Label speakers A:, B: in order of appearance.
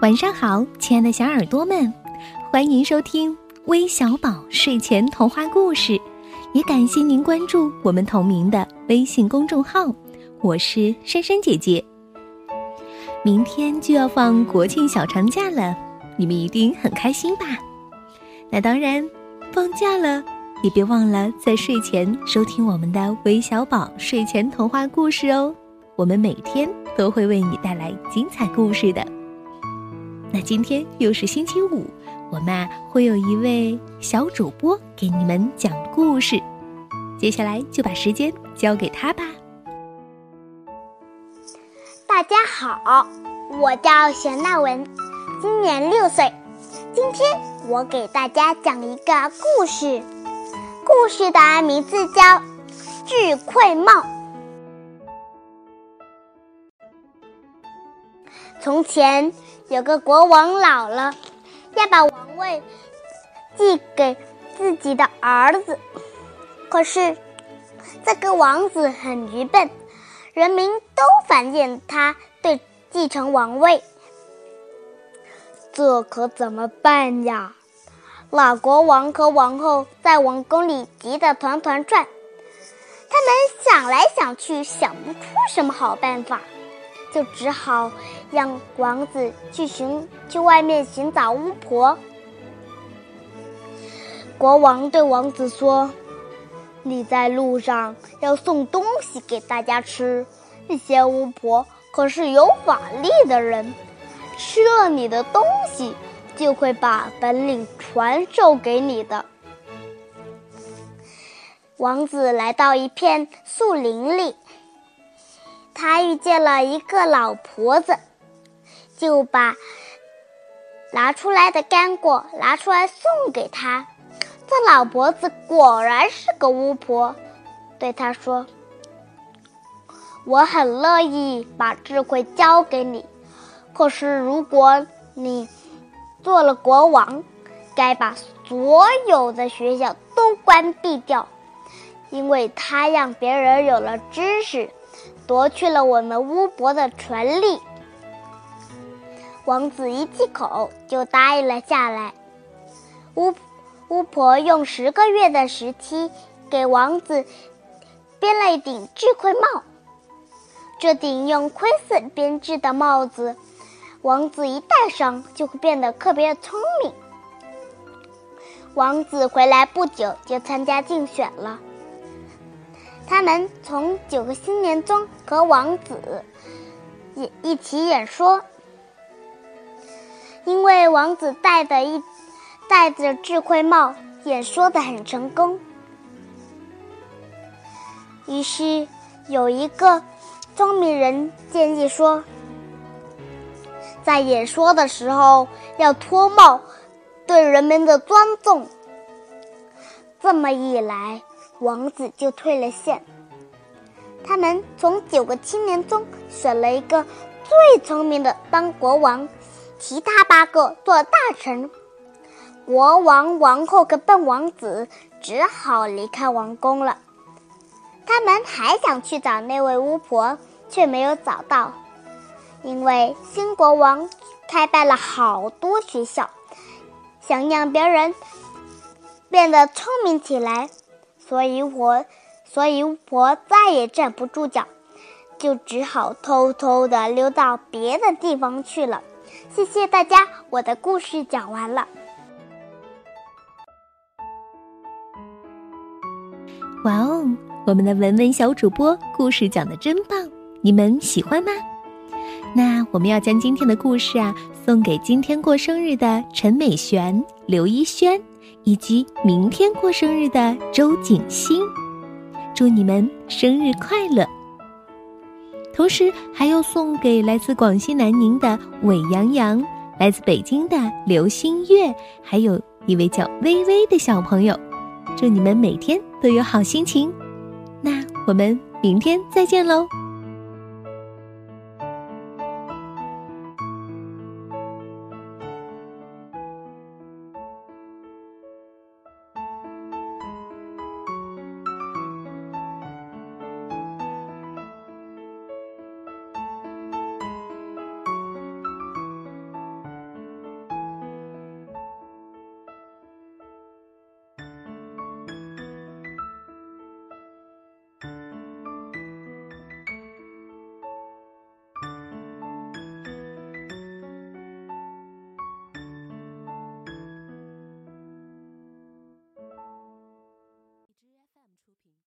A: 晚上好，亲爱的小耳朵们，欢迎收听微小宝睡前童话故事，也感谢您关注我们同名的微信公众号。我是珊珊姐姐。明天就要放国庆小长假了，你们一定很开心吧？那当然，放假了也别忘了在睡前收听我们的微小宝睡前童话故事哦。我们每天都会为你带来精彩故事的。那今天又是星期五，我们会有一位小主播给你们讲故事。接下来就把时间交给他吧。
B: 大家好，我叫玄娜文，今年六岁。今天我给大家讲一个故事，故事的名字叫《智慧帽》。从前有个国王老了，要把王位继给自己的儿子。可是这个王子很愚笨，人民都反对他对继承王位。这可怎么办呀？老国王和王后在王宫里急得团团转，他们想来想去，想不出什么好办法。就只好让王子去寻去外面寻找巫婆。国王对王子说：“你在路上要送东西给大家吃，那些巫婆可是有法力的人，吃了你的东西，就会把本领传授给你的。”王子来到一片树林里。他遇见了一个老婆子，就把拿出来的干果拿出来送给他。这老婆子果然是个巫婆，对他说：“我很乐意把智慧交给你，可是如果你做了国王，该把所有的学校都关闭掉，因为他让别人有了知识。”夺去了我们巫婆的权利。王子一气口就答应了下来。巫巫婆用十个月的时期给王子编了一顶智慧帽。这顶用灰色编织的帽子，王子一戴上就会变得特别聪明。王子回来不久就参加竞选了。他们从九个新年中和王子一一起演说，因为王子戴的一戴着智慧帽，演说的很成功。于是有一个聪明人建议说，在演说的时候要脱帽，对人们的尊重。这么一来。王子就退了线。他们从九个青年中选了一个最聪明的当国王，其他八个做大臣。国王、王后和笨王子只好离开王宫了。他们还想去找那位巫婆，却没有找到，因为新国王开办了好多学校，想让别人变得聪明起来。所以我，所以我再也站不住脚，就只好偷偷的溜到别的地方去了。谢谢大家，我的故事讲完了。
A: 哇哦，我们的文文小主播故事讲的真棒，你们喜欢吗？那我们要将今天的故事啊送给今天过生日的陈美璇、刘一轩。以及明天过生日的周景欣，祝你们生日快乐！同时还要送给来自广西南宁的韦洋洋，来自北京的刘新月，还有一位叫微微的小朋友，祝你们每天都有好心情。那我们明天再见喽！